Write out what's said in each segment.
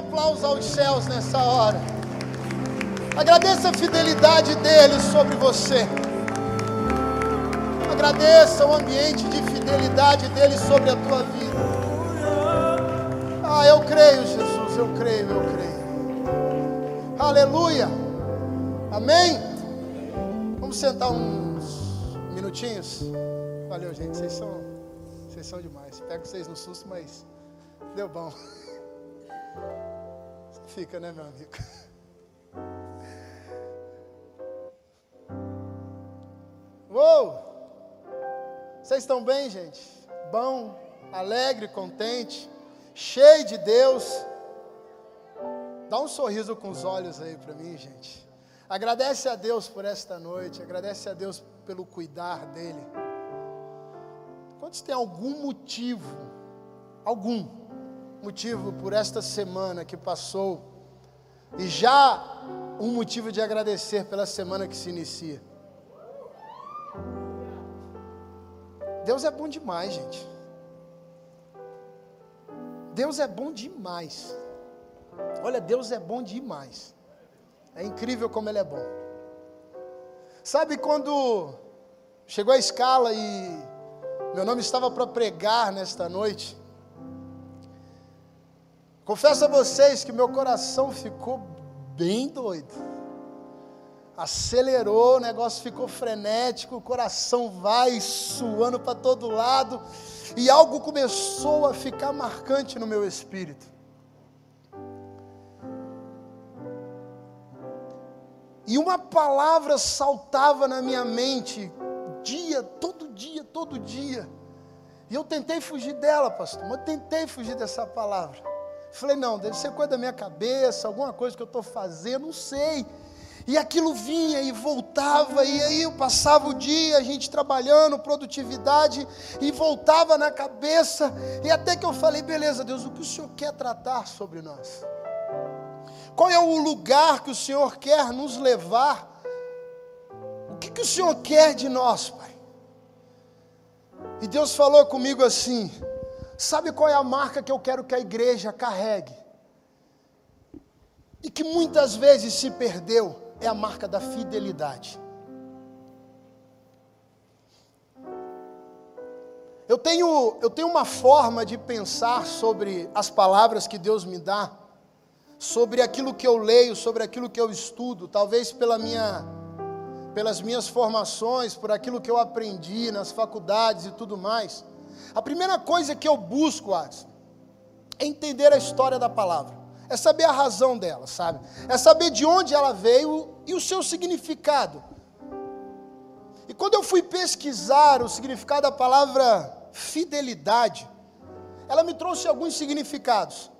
aplauso aos céus nessa hora. Agradeça a fidelidade dele sobre você. Agradeça o ambiente de fidelidade dele sobre a tua vida. Ah, eu creio, Jesus, eu creio, eu creio. Aleluia. Amém. Vamos sentar uns minutinhos. Valeu, gente. Vocês são, vocês são demais. Pego vocês no susto, mas deu bom. Fica, né, meu amigo? Uou! Vocês estão bem, gente? Bom, alegre, contente, cheio de Deus. Dá um sorriso com os olhos aí para mim, gente. Agradece a Deus por esta noite, agradece a Deus pelo cuidar dele. Quantos tem algum motivo, algum motivo por esta semana que passou e já um motivo de agradecer pela semana que se inicia? Deus é bom demais, gente. Deus é bom demais. Olha, Deus é bom demais. É incrível como Ele é bom. Sabe quando chegou a escala e meu nome estava para pregar nesta noite? Confesso a vocês que meu coração ficou bem doido acelerou, o negócio ficou frenético, o coração vai suando para todo lado, e algo começou a ficar marcante no meu espírito. E uma palavra saltava na minha mente, dia, todo dia, todo dia. E eu tentei fugir dela, pastor, mas eu tentei fugir dessa palavra. Falei, não, deve ser coisa da minha cabeça, alguma coisa que eu estou fazendo, não sei. E aquilo vinha e voltava, e aí eu passava o dia, a gente trabalhando, produtividade, e voltava na cabeça, e até que eu falei, beleza, Deus, o que o Senhor quer tratar sobre nós? Qual é o lugar que o Senhor quer nos levar? O que, que o Senhor quer de nós, Pai? E Deus falou comigo assim: sabe qual é a marca que eu quero que a igreja carregue? E que muitas vezes se perdeu é a marca da fidelidade. Eu tenho, eu tenho uma forma de pensar sobre as palavras que Deus me dá, sobre aquilo que eu leio, sobre aquilo que eu estudo, talvez pela minha, pelas minhas formações, por aquilo que eu aprendi nas faculdades e tudo mais. A primeira coisa que eu busco, Adson, é entender a história da palavra é saber a razão dela, sabe? É saber de onde ela veio e o seu significado. E quando eu fui pesquisar o significado da palavra fidelidade, ela me trouxe alguns significados.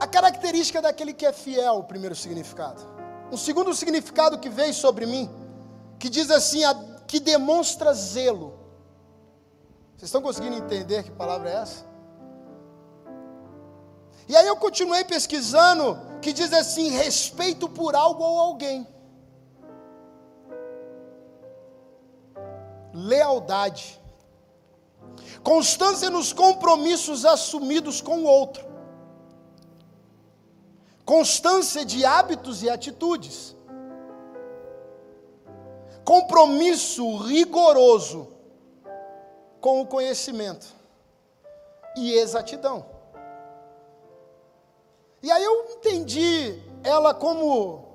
A característica daquele que é fiel, o primeiro significado. Um segundo significado que veio sobre mim, que diz assim, a, que demonstra zelo. Vocês estão conseguindo entender que palavra é essa? E aí eu continuei pesquisando, que diz assim: respeito por algo ou alguém. Lealdade. Constância nos compromissos assumidos com o outro. Constância de hábitos e atitudes. Compromisso rigoroso com o conhecimento e exatidão. E aí eu entendi ela como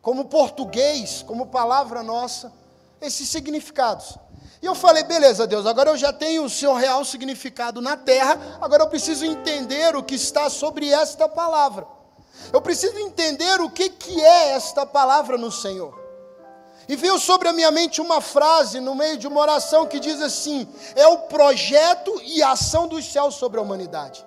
como português, como palavra nossa, esses significados. E eu falei, beleza, Deus, agora eu já tenho o seu real significado na terra, agora eu preciso entender o que está sobre esta palavra. Eu preciso entender o que, que é esta palavra no Senhor. E veio sobre a minha mente uma frase no meio de uma oração que diz assim: é o projeto e a ação dos céus sobre a humanidade.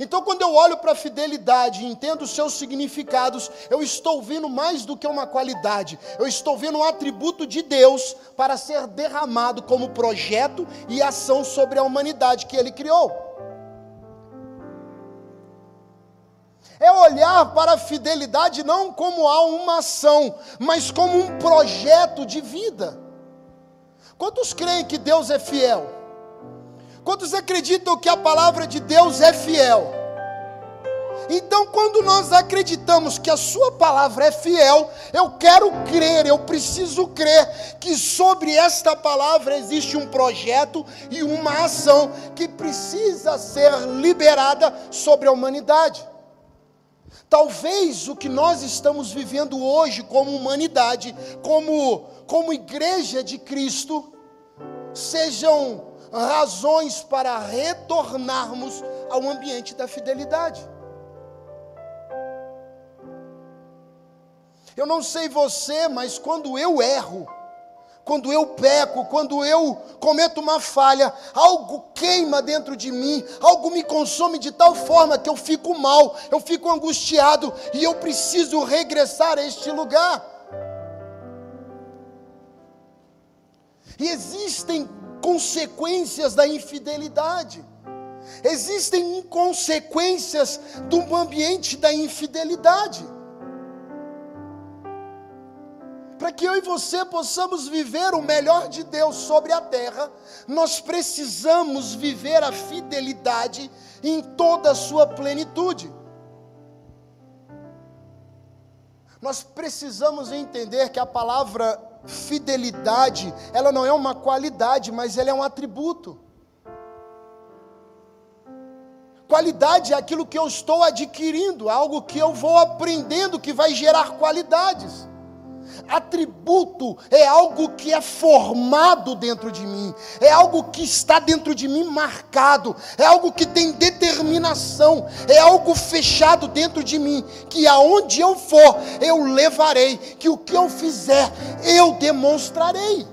Então, quando eu olho para a fidelidade e entendo os seus significados, eu estou vendo mais do que uma qualidade, eu estou vendo um atributo de Deus para ser derramado como projeto e ação sobre a humanidade que Ele criou. É olhar para a fidelidade não como a uma ação, mas como um projeto de vida. Quantos creem que Deus é fiel? Quantos acreditam que a palavra de Deus é fiel? Então, quando nós acreditamos que a Sua palavra é fiel, eu quero crer, eu preciso crer que sobre esta palavra existe um projeto e uma ação que precisa ser liberada sobre a humanidade. Talvez o que nós estamos vivendo hoje como humanidade, como, como igreja de Cristo, sejam razões para retornarmos ao ambiente da fidelidade. Eu não sei você, mas quando eu erro, quando eu peco, quando eu cometo uma falha, algo queima dentro de mim, algo me consome de tal forma que eu fico mal, eu fico angustiado e eu preciso regressar a este lugar. E existem consequências da infidelidade. Existem consequências do ambiente da infidelidade. Para que eu e você possamos viver o melhor de Deus sobre a terra, nós precisamos viver a fidelidade em toda a sua plenitude. Nós precisamos entender que a palavra fidelidade, ela não é uma qualidade, mas ela é um atributo. Qualidade é aquilo que eu estou adquirindo, algo que eu vou aprendendo que vai gerar qualidades. Atributo é algo que é formado dentro de mim, é algo que está dentro de mim marcado, é algo que tem determinação, é algo fechado dentro de mim, que aonde eu for, eu levarei, que o que eu fizer, eu demonstrarei.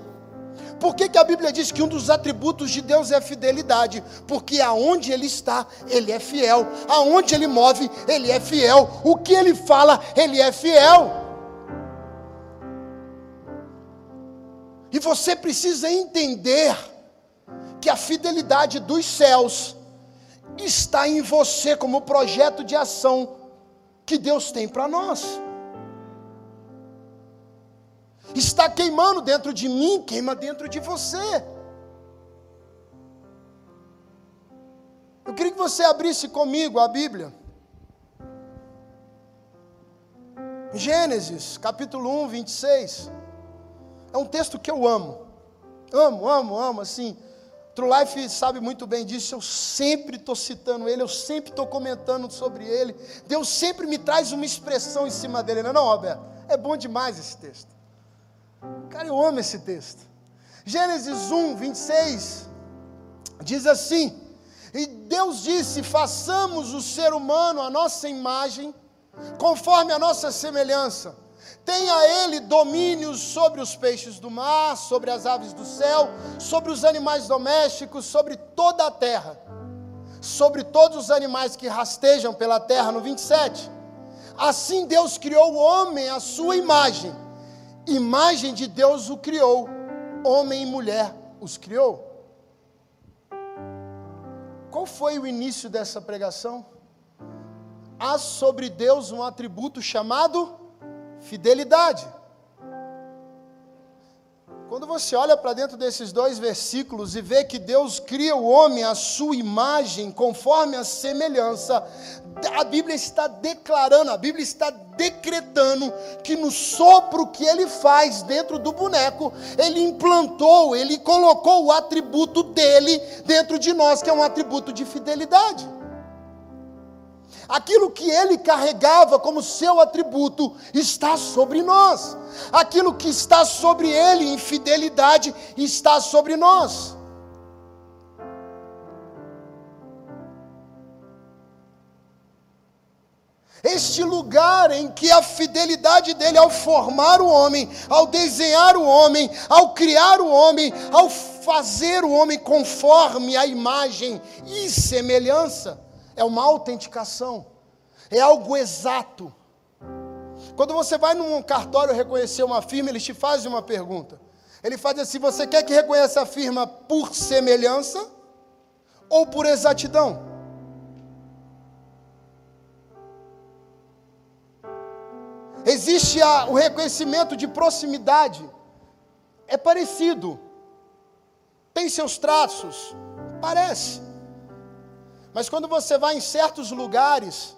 Por que, que a Bíblia diz que um dos atributos de Deus é a fidelidade? Porque aonde Ele está, Ele é fiel. Aonde Ele move, Ele é fiel. O que Ele fala, Ele é fiel. E você precisa entender que a fidelidade dos céus está em você como projeto de ação que Deus tem para nós. Está queimando dentro de mim, queima dentro de você. Eu queria que você abrisse comigo a Bíblia. Gênesis, capítulo 1, 26. É um texto que eu amo. Amo, amo, amo, assim. True Life sabe muito bem disso, eu sempre estou citando ele, eu sempre estou comentando sobre ele. Deus sempre me traz uma expressão em cima dele, não é não, Roberto? É bom demais esse texto. Cara, eu amo esse texto. Gênesis 1, 26, diz assim: E Deus disse: façamos o ser humano a nossa imagem, conforme a nossa semelhança Tenha ele domínio sobre os peixes do mar, sobre as aves do céu, sobre os animais domésticos, sobre toda a terra, sobre todos os animais que rastejam pela terra, no 27. Assim Deus criou o homem à sua imagem, imagem de Deus o criou, homem e mulher os criou. Qual foi o início dessa pregação? Há sobre Deus um atributo chamado fidelidade. Quando você olha para dentro desses dois versículos e vê que Deus cria o homem à sua imagem, conforme a semelhança, a Bíblia está declarando, a Bíblia está decretando que no sopro que ele faz dentro do boneco, ele implantou, ele colocou o atributo dele dentro de nós, que é um atributo de fidelidade. Aquilo que ele carregava como seu atributo está sobre nós. Aquilo que está sobre ele em fidelidade está sobre nós. Este lugar em que a fidelidade dele ao formar o homem, ao desenhar o homem, ao criar o homem, ao fazer o homem conforme a imagem e semelhança é uma autenticação, é algo exato. Quando você vai num cartório reconhecer uma firma, eles te fazem uma pergunta. Ele faz assim: você quer que reconheça a firma por semelhança ou por exatidão? Existe a, o reconhecimento de proximidade, é parecido, tem seus traços, parece. Mas quando você vai em certos lugares,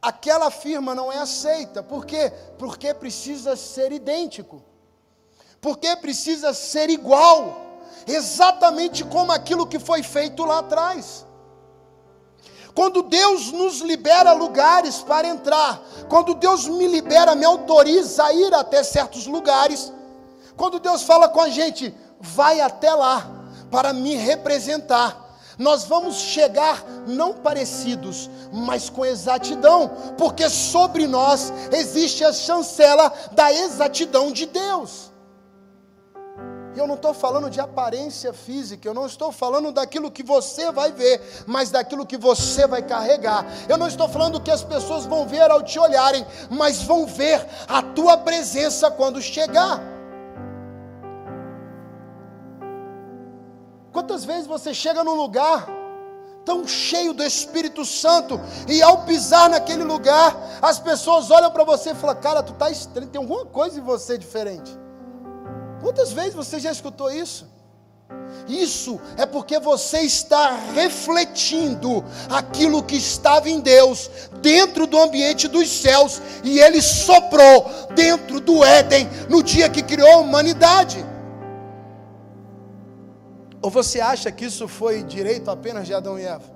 aquela firma não é aceita. Por quê? Porque precisa ser idêntico. Porque precisa ser igual. Exatamente como aquilo que foi feito lá atrás. Quando Deus nos libera lugares para entrar, quando Deus me libera, me autoriza a ir até certos lugares, quando Deus fala com a gente, vai até lá para me representar, nós vamos chegar não parecidos, mas com exatidão, porque sobre nós existe a chancela da exatidão de Deus. E eu não estou falando de aparência física, eu não estou falando daquilo que você vai ver, mas daquilo que você vai carregar. Eu não estou falando que as pessoas vão ver ao te olharem, mas vão ver a tua presença quando chegar. Quantas vezes você chega num lugar tão cheio do Espírito Santo e ao pisar naquele lugar, as pessoas olham para você e falam: Cara, tu tá estranho, tem alguma coisa em você diferente. Quantas vezes você já escutou isso? Isso é porque você está refletindo aquilo que estava em Deus, dentro do ambiente dos céus, e Ele soprou dentro do Éden no dia que criou a humanidade. Ou você acha que isso foi direito apenas de Adão e Eva?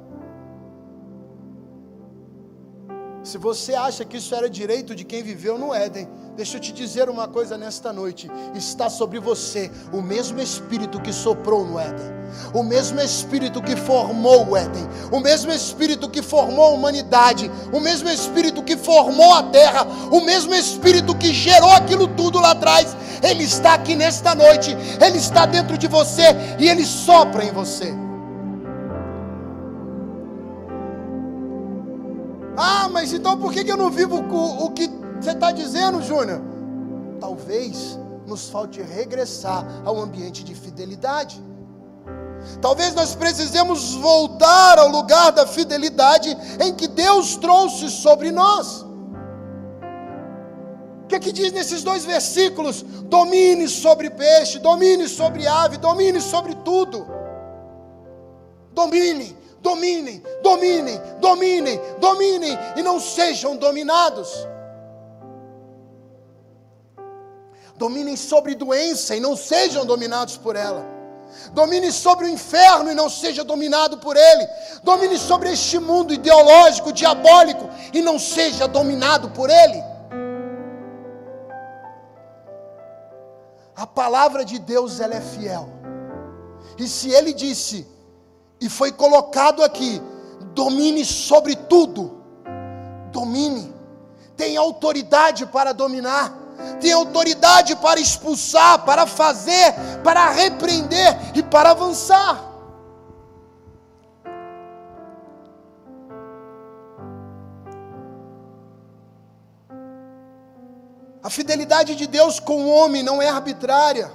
Se você acha que isso era direito de quem viveu no Éden, deixa eu te dizer uma coisa nesta noite: está sobre você o mesmo Espírito que soprou no Éden, o mesmo Espírito que formou o Éden, o mesmo Espírito que formou a humanidade, o mesmo Espírito que formou a terra, o mesmo Espírito que gerou aquilo tudo lá atrás. Ele está aqui nesta noite, ele está dentro de você e ele sopra em você. Então por que eu não vivo o que você está dizendo, Júnior? Talvez nos falte regressar ao ambiente de fidelidade. Talvez nós precisemos voltar ao lugar da fidelidade em que Deus trouxe sobre nós. O que, é que diz nesses dois versículos? Domine sobre peixe, domine sobre ave, domine sobre tudo. Domine, dominem, dominem, dominem, dominem e não sejam dominados. Dominem sobre doença e não sejam dominados por ela. Domine sobre o inferno e não seja dominado por ele. Domine sobre este mundo ideológico, diabólico e não seja dominado por ele. A palavra de Deus ela é fiel. E se ele disse: e foi colocado aqui: domine sobre tudo, domine, tem autoridade para dominar, tem autoridade para expulsar, para fazer, para repreender e para avançar. A fidelidade de Deus com o homem não é arbitrária,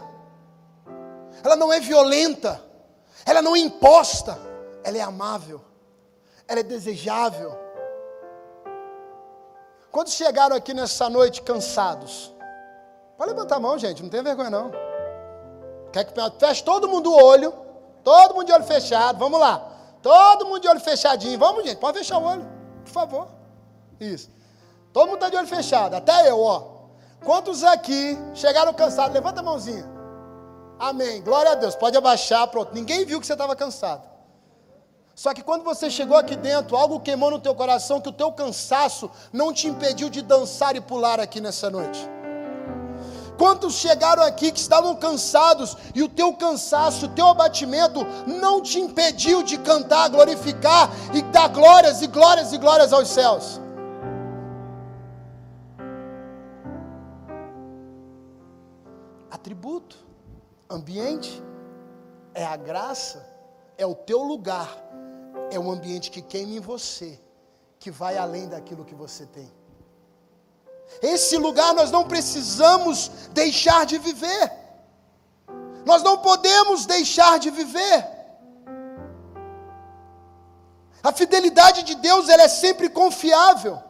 ela não é violenta, ela não é imposta, ela é amável, ela é desejável. Quando chegaram aqui nessa noite cansados? Pode levantar a mão, gente, não tem vergonha não. Quer que feche todo mundo o olho, todo mundo de olho fechado, vamos lá. Todo mundo de olho fechadinho, vamos gente, pode fechar o olho, por favor. Isso. Todo mundo está de olho fechado, até eu, ó. Quantos aqui chegaram cansados? Levanta a mãozinha. Amém. Glória a Deus. Pode abaixar, pronto. Ninguém viu que você estava cansado. Só que quando você chegou aqui dentro, algo queimou no teu coração que o teu cansaço não te impediu de dançar e pular aqui nessa noite. Quantos chegaram aqui que estavam cansados e o teu cansaço, o teu abatimento não te impediu de cantar, glorificar e dar glórias e glórias e glórias aos céus? Atributo ambiente, é a graça, é o teu lugar, é um ambiente que queima em você, que vai além daquilo que você tem. Esse lugar nós não precisamos deixar de viver. Nós não podemos deixar de viver. A fidelidade de Deus ela é sempre confiável.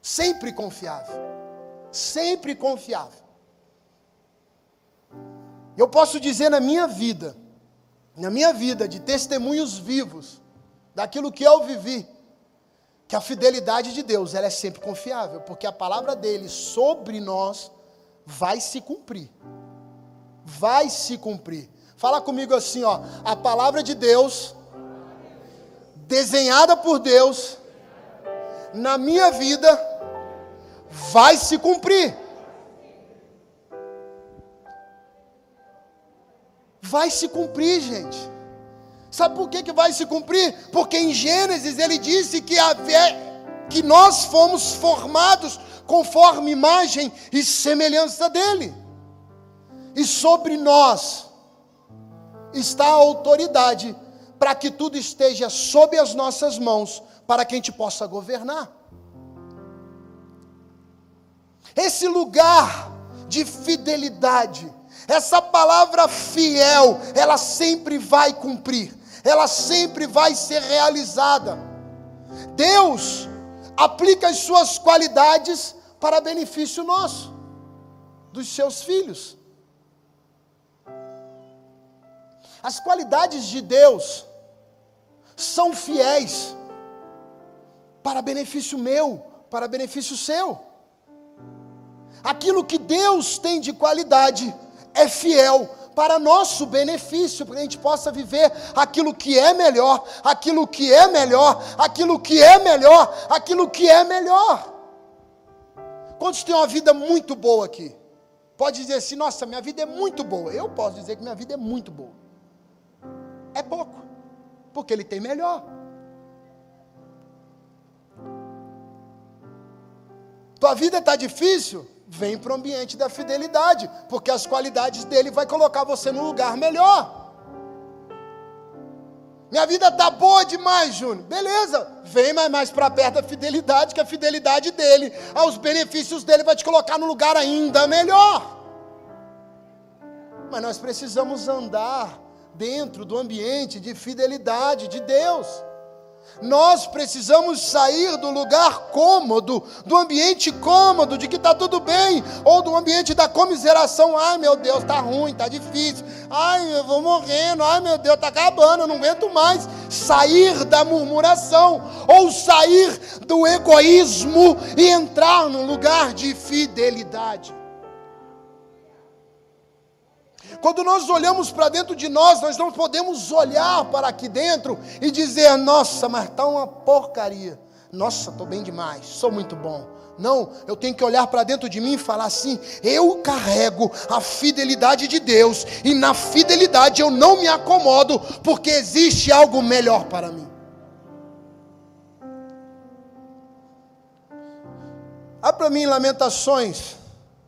Sempre confiável. Sempre confiável. Eu posso dizer na minha vida, na minha vida de testemunhos vivos, daquilo que eu vivi, que a fidelidade de Deus ela é sempre confiável, porque a palavra dele sobre nós vai se cumprir. Vai se cumprir. Fala comigo assim, ó, a palavra de Deus desenhada por Deus na minha vida vai se cumprir. Vai se cumprir, gente. Sabe por que, que vai se cumprir? Porque em Gênesis ele disse que, que nós fomos formados conforme imagem e semelhança dele. E sobre nós está a autoridade para que tudo esteja sob as nossas mãos, para que a gente possa governar. Esse lugar de fidelidade, essa palavra fiel, ela sempre vai cumprir ela sempre vai ser realizada. Deus aplica as suas qualidades para benefício nosso, dos seus filhos. As qualidades de Deus são fiéis para benefício meu, para benefício seu. Aquilo que Deus tem de qualidade é fiel para nosso benefício, para que a gente possa viver aquilo que é melhor, aquilo que é melhor, aquilo que é melhor, aquilo que é melhor. Quantos têm uma vida muito boa aqui? Pode dizer assim, nossa, minha vida é muito boa. Eu posso dizer que minha vida é muito boa. É pouco, porque ele tem melhor. Tua vida está difícil? Vem para o ambiente da fidelidade, porque as qualidades dele vai colocar você no lugar melhor. Minha vida tá boa demais, Júnior. Beleza, vem mais, mais para perto da fidelidade, que a fidelidade dele, aos benefícios dele, vai te colocar no lugar ainda melhor. Mas nós precisamos andar dentro do ambiente de fidelidade de Deus. Nós precisamos sair do lugar cômodo, do ambiente cômodo, de que está tudo bem, ou do ambiente da comiseração. Ai meu Deus, está ruim, está difícil. Ai, eu vou morrendo. Ai meu Deus, está acabando, eu não aguento mais. Sair da murmuração, ou sair do egoísmo e entrar num lugar de fidelidade. Quando nós olhamos para dentro de nós, nós não podemos olhar para aqui dentro e dizer: nossa, mas está uma porcaria. Nossa, estou bem demais, sou muito bom. Não, eu tenho que olhar para dentro de mim e falar assim: eu carrego a fidelidade de Deus, e na fidelidade eu não me acomodo, porque existe algo melhor para mim. Abra para mim Lamentações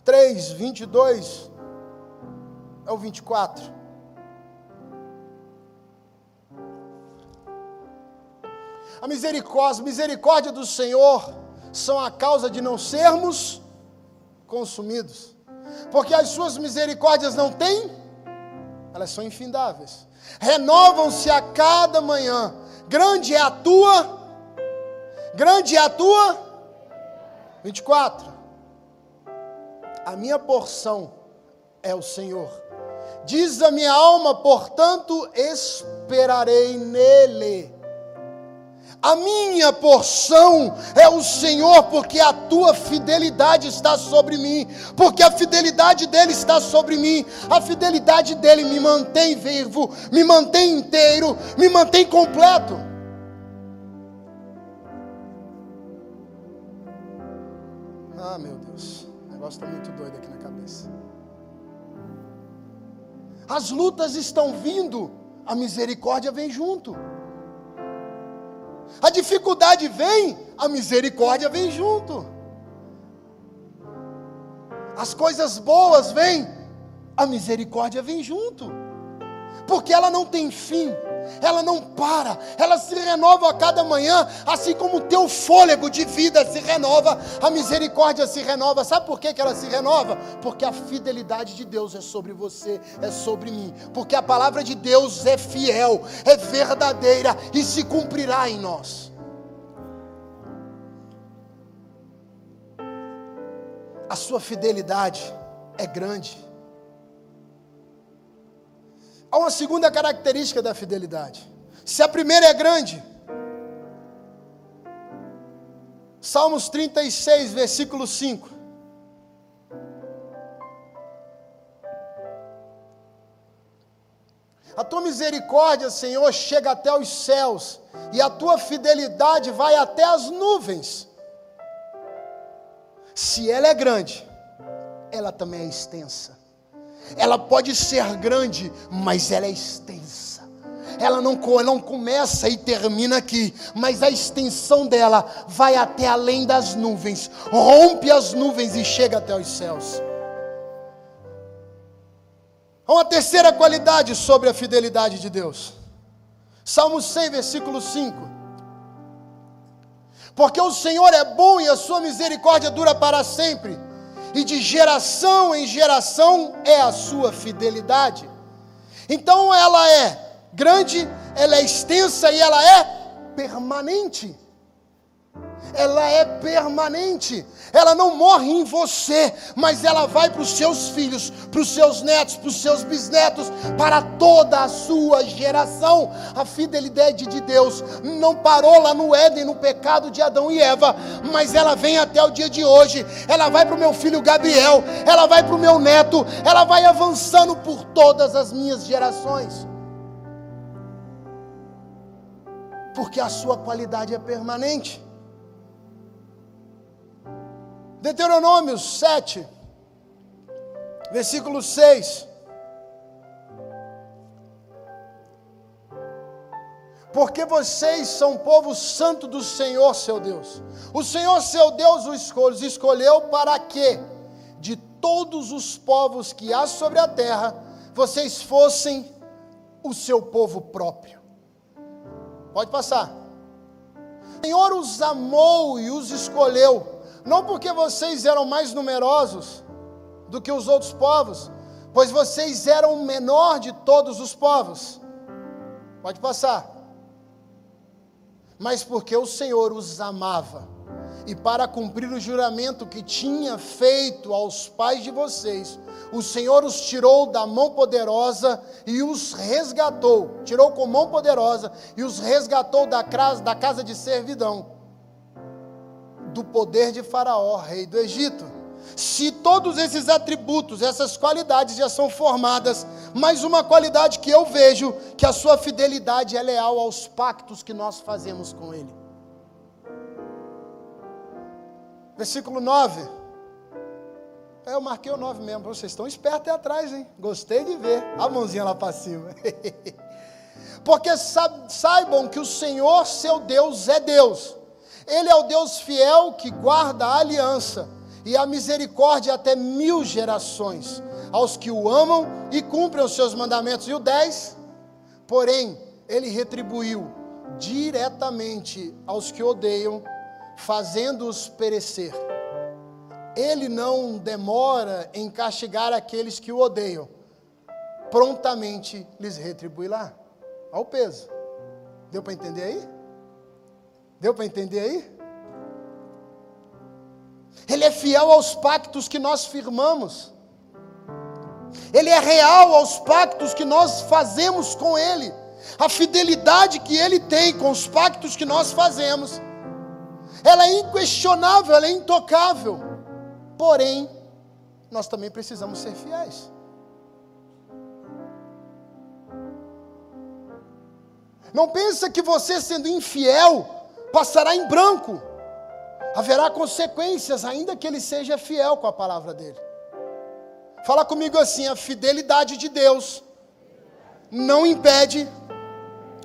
3, 22 é o 24. A misericórdia, misericórdia do Senhor são a causa de não sermos consumidos. Porque as suas misericórdias não têm, elas são infindáveis. Renovam-se a cada manhã. Grande é a tua, grande é a tua. 24. A minha porção é o Senhor Diz a minha alma, portanto, esperarei nele. A minha porção é o Senhor, porque a tua fidelidade está sobre mim, porque a fidelidade dele está sobre mim, a fidelidade dele me mantém vivo, me mantém inteiro, me mantém completo. Ah, meu Deus, o negócio está muito doido aqui na cabeça as lutas estão vindo, a misericórdia vem junto. A dificuldade vem, a misericórdia vem junto. As coisas boas vêm, a misericórdia vem junto. Porque ela não tem fim ela não para, ela se renova a cada manhã, assim como o teu fôlego de vida se renova, a misericórdia se renova. Sabe por que, que ela se renova? Porque a fidelidade de Deus é sobre você, é sobre mim. Porque a palavra de Deus é fiel, é verdadeira e se cumprirá em nós. A sua fidelidade é grande. Há uma segunda característica da fidelidade. Se a primeira é grande, Salmos 36, versículo 5. A tua misericórdia, Senhor, chega até os céus, e a tua fidelidade vai até as nuvens. Se ela é grande, ela também é extensa. Ela pode ser grande, mas ela é extensa. Ela não, não começa e termina aqui, mas a extensão dela vai até além das nuvens, rompe as nuvens e chega até os céus. Uma terceira qualidade sobre a fidelidade de Deus. Salmo 100, versículo 5. Porque o Senhor é bom e a sua misericórdia dura para sempre e de geração em geração é a sua fidelidade. Então ela é grande, ela é extensa e ela é permanente ela é permanente. Ela não morre em você, mas ela vai para os seus filhos, para os seus netos, para os seus bisnetos, para toda a sua geração. A fidelidade de Deus não parou lá no Éden, no pecado de Adão e Eva, mas ela vem até o dia de hoje. Ela vai para o meu filho Gabriel, ela vai para o meu neto, ela vai avançando por todas as minhas gerações. Porque a sua qualidade é permanente. Deuteronômio 7, versículo 6. Porque vocês são povo santo do Senhor seu Deus. O Senhor seu Deus os escolheu para que, de todos os povos que há sobre a terra, vocês fossem o seu povo próprio. Pode passar. O Senhor os amou e os escolheu não porque vocês eram mais numerosos do que os outros povos, pois vocês eram o menor de todos os povos. Pode passar. Mas porque o Senhor os amava, e para cumprir o juramento que tinha feito aos pais de vocês, o Senhor os tirou da mão poderosa e os resgatou, tirou com mão poderosa e os resgatou da casa, da casa de servidão do poder de Faraó, rei do Egito. Se todos esses atributos, essas qualidades já são formadas, mais uma qualidade que eu vejo, que a sua fidelidade é leal aos pactos que nós fazemos com Ele. Versículo 9. É, eu marquei o 9 mesmo. Vocês estão espertos aí atrás, hein? Gostei de ver. A mãozinha lá para cima. Porque saibam que o Senhor, seu Deus, é Deus ele é o Deus fiel que guarda a aliança e a misericórdia até mil gerações, aos que o amam e cumprem os seus mandamentos. E o 10, porém, ele retribuiu diretamente aos que odeiam, fazendo-os perecer. Ele não demora em castigar aqueles que o odeiam, prontamente lhes retribuirá. Olha o peso. Deu para entender aí? Deu para entender aí? Ele é fiel aos pactos que nós firmamos. Ele é real aos pactos que nós fazemos com Ele. A fidelidade que Ele tem com os pactos que nós fazemos, ela é inquestionável, ela é intocável. Porém, nós também precisamos ser fiéis. Não pensa que você sendo infiel, passará em branco. Haverá consequências, ainda que ele seja fiel com a palavra dele. Fala comigo assim: a fidelidade de Deus não impede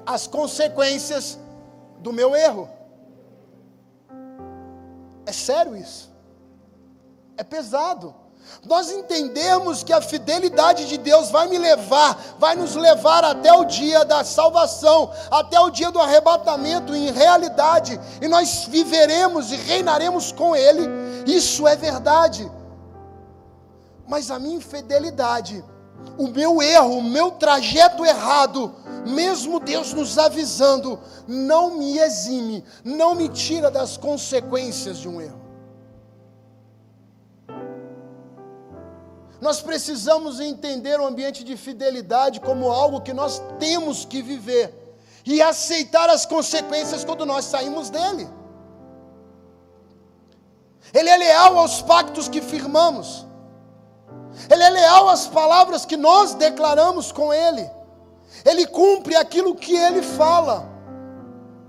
as consequências do meu erro. É sério isso. É pesado nós entendermos que a fidelidade de Deus vai me levar, vai nos levar até o dia da salvação, até o dia do arrebatamento em realidade, e nós viveremos e reinaremos com Ele, isso é verdade. Mas a minha infidelidade, o meu erro, o meu trajeto errado, mesmo Deus nos avisando, não me exime, não me tira das consequências de um erro. Nós precisamos entender o ambiente de fidelidade como algo que nós temos que viver e aceitar as consequências quando nós saímos dele. Ele é leal aos pactos que firmamos. Ele é leal às palavras que nós declaramos com Ele. Ele cumpre aquilo que Ele fala.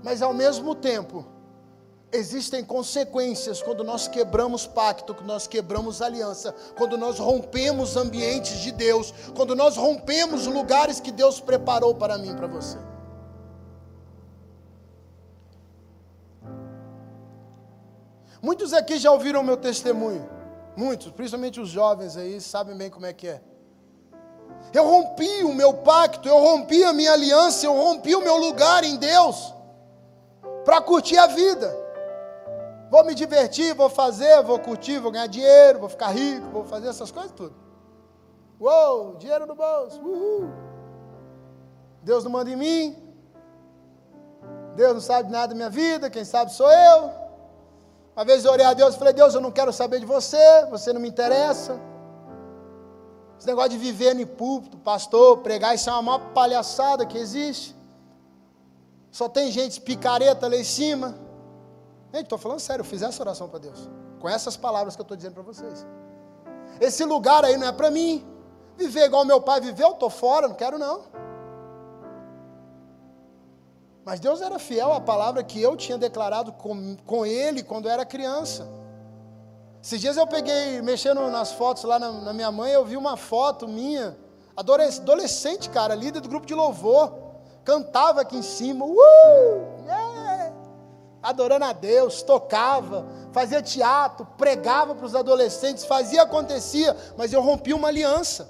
Mas ao mesmo tempo, existem consequências quando nós quebramos pacto, quando nós quebramos aliança, quando nós rompemos ambientes de Deus, quando nós rompemos lugares que Deus preparou para mim e para você. Muitos aqui já ouviram meu testemunho. Muitos, principalmente os jovens aí, sabem bem como é que é. Eu rompi o meu pacto, eu rompi a minha aliança, eu rompi o meu lugar em Deus para curtir a vida. Vou me divertir, vou fazer, vou curtir, vou ganhar dinheiro, vou ficar rico, vou fazer essas coisas tudo. Uou, dinheiro no bolso, uhul. Deus não manda em mim. Deus não sabe nada da minha vida, quem sabe sou eu. Uma vez eu orei a Deus e falei, Deus, eu não quero saber de você, você não me interessa. Esse negócio de viver no púlpito, pastor, pregar, isso é uma maior palhaçada que existe. Só tem gente picareta lá em cima. Gente, estou falando sério, eu fiz essa oração para Deus. Com essas palavras que eu estou dizendo para vocês. Esse lugar aí não é para mim. Viver igual meu pai viveu, estou fora, não quero não. Mas Deus era fiel à palavra que eu tinha declarado com, com ele quando eu era criança. Esses dias eu peguei, mexendo nas fotos lá na, na minha mãe, eu vi uma foto minha, adolescente, cara, líder do grupo de louvor, cantava aqui em cima, uh, adorando a Deus, tocava, fazia teatro, pregava para os adolescentes, fazia, acontecia, mas eu rompi uma aliança,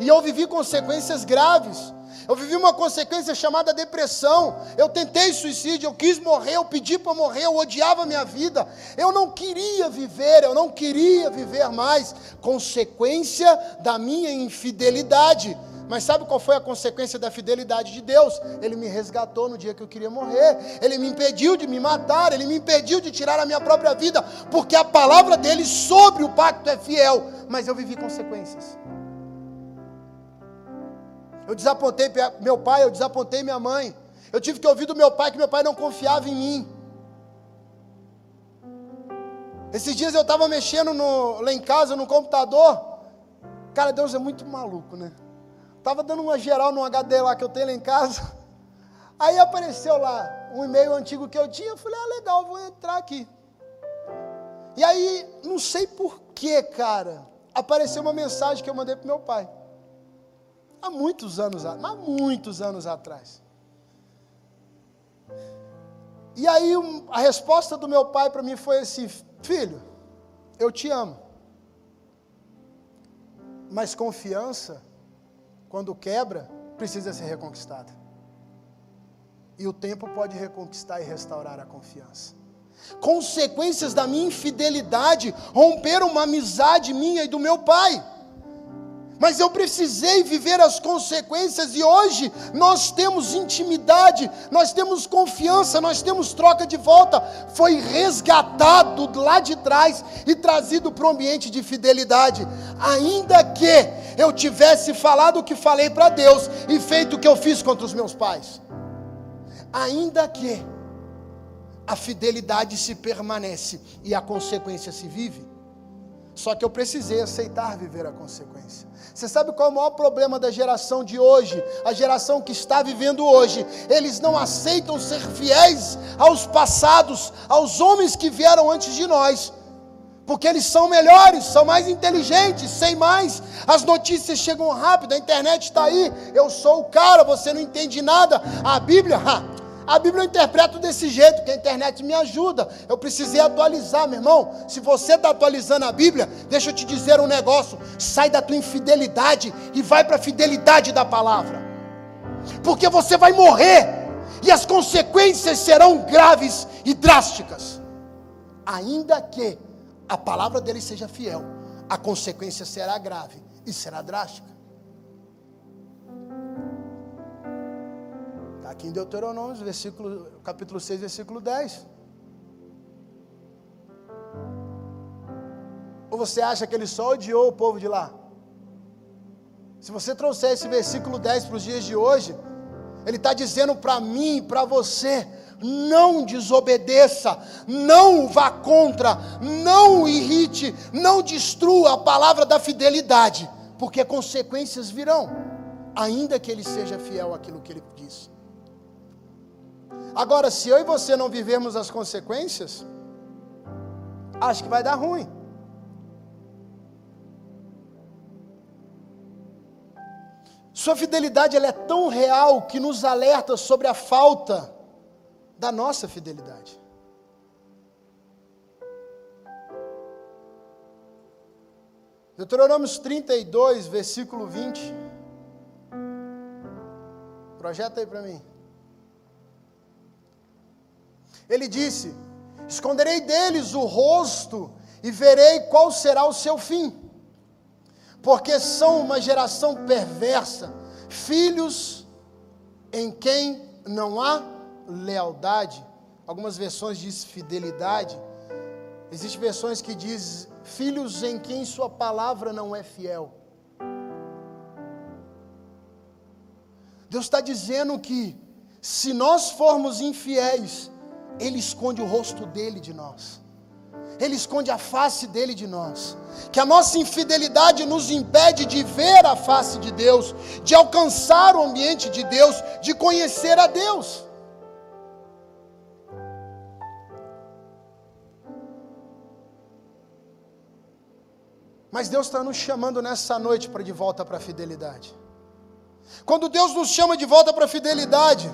e eu vivi consequências graves, eu vivi uma consequência chamada depressão. Eu tentei suicídio, eu quis morrer, eu pedi para morrer, eu odiava a minha vida. Eu não queria viver, eu não queria viver mais. Consequência da minha infidelidade. Mas sabe qual foi a consequência da fidelidade de Deus? Ele me resgatou no dia que eu queria morrer. Ele me impediu de me matar. Ele me impediu de tirar a minha própria vida. Porque a palavra dele sobre o pacto é fiel. Mas eu vivi consequências. Eu desapontei meu pai, eu desapontei minha mãe. Eu tive que ouvir do meu pai que meu pai não confiava em mim. Esses dias eu estava mexendo no, lá em casa no computador. Cara, Deus é muito maluco, né? Tava dando uma geral no HD lá que eu tenho lá em casa. Aí apareceu lá um e-mail antigo que eu tinha. Eu falei, ah, legal, vou entrar aqui. E aí, não sei por que, cara, apareceu uma mensagem que eu mandei pro meu pai. Há muitos anos, há muitos anos atrás. E aí a resposta do meu pai para mim foi assim: Filho, eu te amo. Mas confiança, quando quebra, precisa ser reconquistada. E o tempo pode reconquistar e restaurar a confiança. Consequências da minha infidelidade romperam uma amizade minha e do meu pai mas eu precisei viver as consequências e hoje nós temos intimidade, nós temos confiança, nós temos troca de volta. Foi resgatado lá de trás e trazido para o ambiente de fidelidade. Ainda que eu tivesse falado o que falei para Deus e feito o que eu fiz contra os meus pais. Ainda que a fidelidade se permanece e a consequência se vive. Só que eu precisei aceitar viver a consequência. Você sabe qual é o maior problema da geração de hoje? A geração que está vivendo hoje. Eles não aceitam ser fiéis aos passados, aos homens que vieram antes de nós. Porque eles são melhores, são mais inteligentes, sem mais. As notícias chegam rápido, a internet está aí. Eu sou o cara, você não entende nada. A Bíblia, ha, a Bíblia eu interpreto desse jeito, que a internet me ajuda. Eu precisei atualizar, meu irmão. Se você está atualizando a Bíblia, deixa eu te dizer um negócio: sai da tua infidelidade e vai para a fidelidade da palavra. Porque você vai morrer e as consequências serão graves e drásticas. Ainda que a palavra dele seja fiel, a consequência será grave e será drástica. Aqui em Deuteronômio, versículo, capítulo 6, versículo 10. Ou você acha que ele só odiou o povo de lá? Se você trouxer esse versículo 10 para os dias de hoje, Ele está dizendo para mim e para você: não desobedeça, não vá contra, não irrite, não destrua a palavra da fidelidade, porque consequências virão, ainda que ele seja fiel àquilo que ele. Agora, se eu e você não vivermos as consequências, acho que vai dar ruim. Sua fidelidade ela é tão real que nos alerta sobre a falta da nossa fidelidade. Deuteronômios 32, versículo 20. Projeta aí para mim. Ele disse: Esconderei deles o rosto e verei qual será o seu fim porque são uma geração perversa, filhos em quem não há lealdade. Algumas versões diz fidelidade. Existem versões que diz filhos em quem sua palavra não é fiel. Deus está dizendo que se nós formos infiéis, Ele esconde o rosto dele de nós. Ele esconde a face dele de nós. Que a nossa infidelidade nos impede de ver a face de Deus, de alcançar o ambiente de Deus, de conhecer a Deus. Mas Deus está nos chamando nessa noite para de volta para a fidelidade. Quando Deus nos chama de volta para a fidelidade,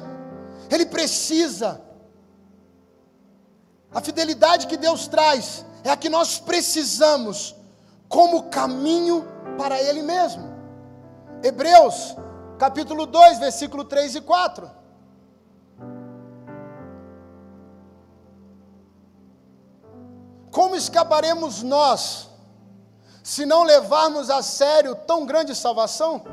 Ele precisa a fidelidade que Deus traz é a que nós precisamos como caminho para Ele mesmo. Hebreus, capítulo 2, versículo 3 e 4. Como escaparemos nós se não levarmos a sério tão grande salvação?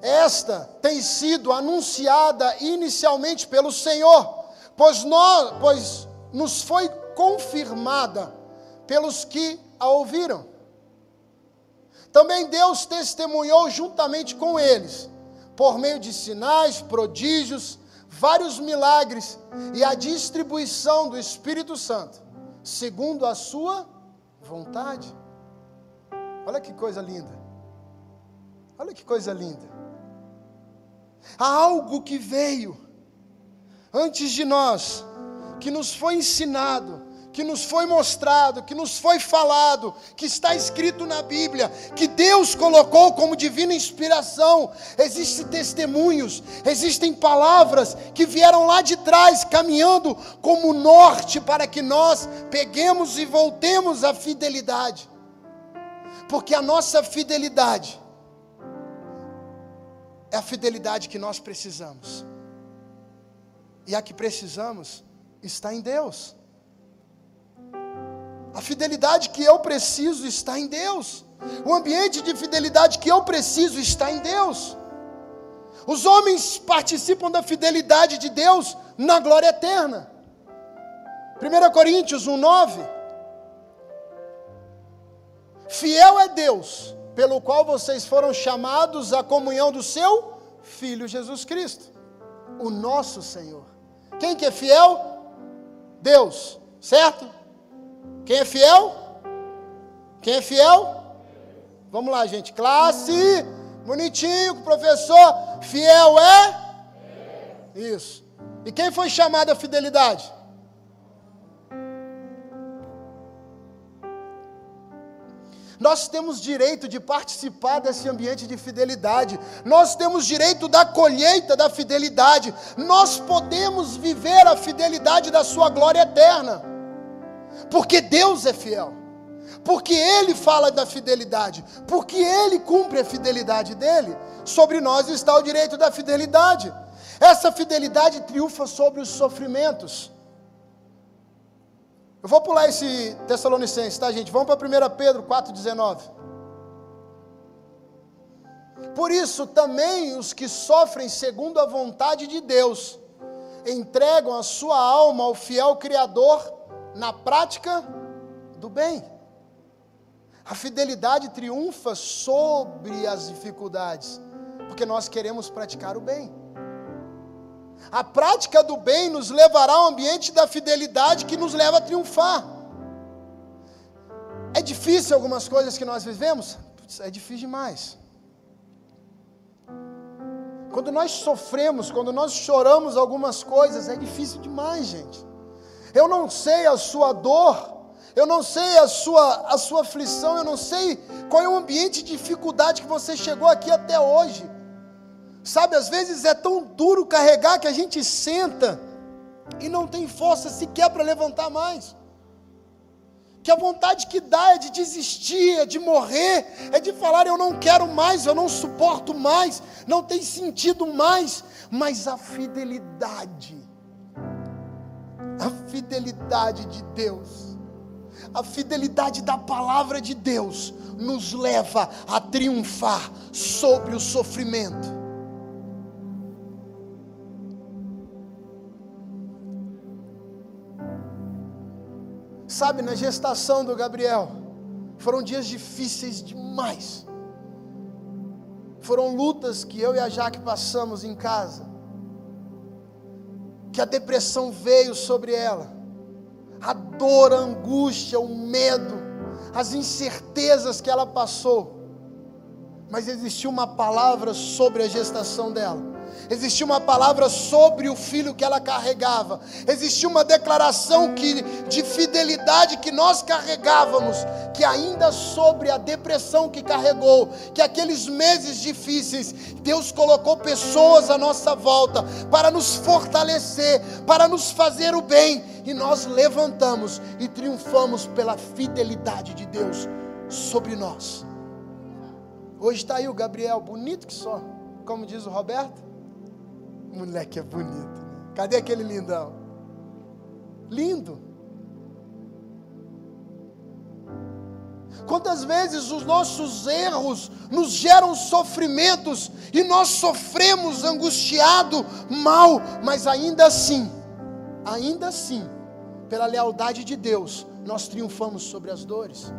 Esta tem sido anunciada inicialmente pelo Senhor pois, nós, pois nos foi confirmada pelos que a ouviram. Também Deus testemunhou juntamente com eles, por meio de sinais, prodígios, vários milagres e a distribuição do Espírito Santo, segundo a sua vontade. Olha que coisa linda. Olha que coisa linda. Há algo que veio antes de nós, que nos foi ensinado, que nos foi mostrado, que nos foi falado, que está escrito na Bíblia, que Deus colocou como divina inspiração. Existem testemunhos, existem palavras que vieram lá de trás, caminhando como norte para que nós peguemos e voltemos à fidelidade. Porque a nossa fidelidade é a fidelidade que nós precisamos. E a que precisamos está em Deus. A fidelidade que eu preciso está em Deus. O ambiente de fidelidade que eu preciso está em Deus. Os homens participam da fidelidade de Deus na glória eterna. 1 Coríntios 1,9. Fiel é Deus, pelo qual vocês foram chamados à comunhão do seu Filho Jesus Cristo, o nosso Senhor. Quem que é fiel? Deus, certo? Quem é fiel? Quem é fiel? Vamos lá, gente. Classe, bonitinho, professor. Fiel é? Isso. E quem foi chamado à fidelidade? Nós temos direito de participar desse ambiente de fidelidade. Nós temos direito da colheita da fidelidade. Nós podemos viver a fidelidade da sua glória eterna. Porque Deus é fiel. Porque Ele fala da fidelidade. Porque Ele cumpre a fidelidade dele. Sobre nós está o direito da fidelidade. Essa fidelidade triunfa sobre os sofrimentos. Eu vou pular esse Tessalonicenses, tá, gente? Vamos para 1 Pedro 4,19. Por isso, também os que sofrem segundo a vontade de Deus, entregam a sua alma ao fiel Criador na prática do bem. A fidelidade triunfa sobre as dificuldades, Porque nós queremos praticar o bem. A prática do bem nos levará ao ambiente da fidelidade que nos leva a triunfar. É difícil algumas coisas que nós vivemos? É difícil demais. Quando nós sofremos, quando nós choramos algumas coisas, é difícil demais, gente. Eu não sei a sua dor, eu não sei a sua, a sua aflição, eu não sei qual é o ambiente de dificuldade que você chegou aqui até hoje. Sabe, às vezes é tão duro carregar que a gente senta e não tem força sequer para levantar mais. Que a vontade que dá é de desistir, é de morrer, é de falar eu não quero mais, eu não suporto mais, não tem sentido mais, mas a fidelidade, a fidelidade de Deus, a fidelidade da palavra de Deus nos leva a triunfar sobre o sofrimento. Sabe, na gestação do Gabriel, foram dias difíceis demais. Foram lutas que eu e a Jaque passamos em casa. Que a depressão veio sobre ela. A dor, a angústia, o medo, as incertezas que ela passou. Mas existiu uma palavra sobre a gestação dela existia uma palavra sobre o filho que ela carregava, existia uma declaração que, de fidelidade que nós carregávamos, que ainda sobre a depressão que carregou, que aqueles meses difíceis, Deus colocou pessoas à nossa volta para nos fortalecer, para nos fazer o bem, e nós levantamos e triunfamos pela fidelidade de Deus sobre nós. Hoje está aí o Gabriel, bonito que só, como diz o Roberto. Moleque é bonito. Né? Cadê aquele lindão? Lindo. Quantas vezes os nossos erros nos geram sofrimentos e nós sofremos angustiado, mal, mas ainda assim, ainda assim, pela lealdade de Deus, nós triunfamos sobre as dores.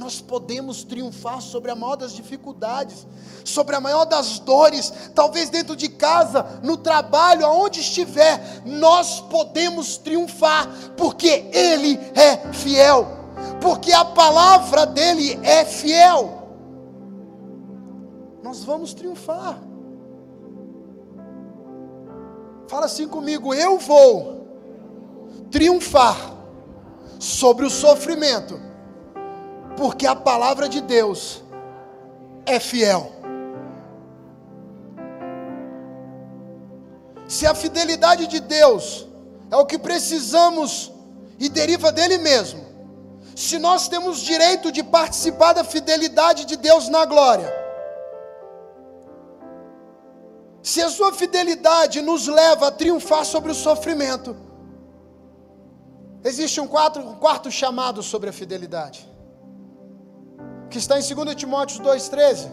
Nós podemos triunfar sobre a maior das dificuldades, sobre a maior das dores, talvez dentro de casa, no trabalho, aonde estiver, nós podemos triunfar, porque Ele é fiel, porque a palavra dele é fiel. Nós vamos triunfar. Fala assim comigo, eu vou triunfar sobre o sofrimento porque a palavra de Deus é fiel. Se a fidelidade de Deus é o que precisamos e deriva dele mesmo, se nós temos direito de participar da fidelidade de Deus na glória, se a sua fidelidade nos leva a triunfar sobre o sofrimento, existe um quarto, um quarto chamado sobre a fidelidade que está em 2 Timóteo 2,13.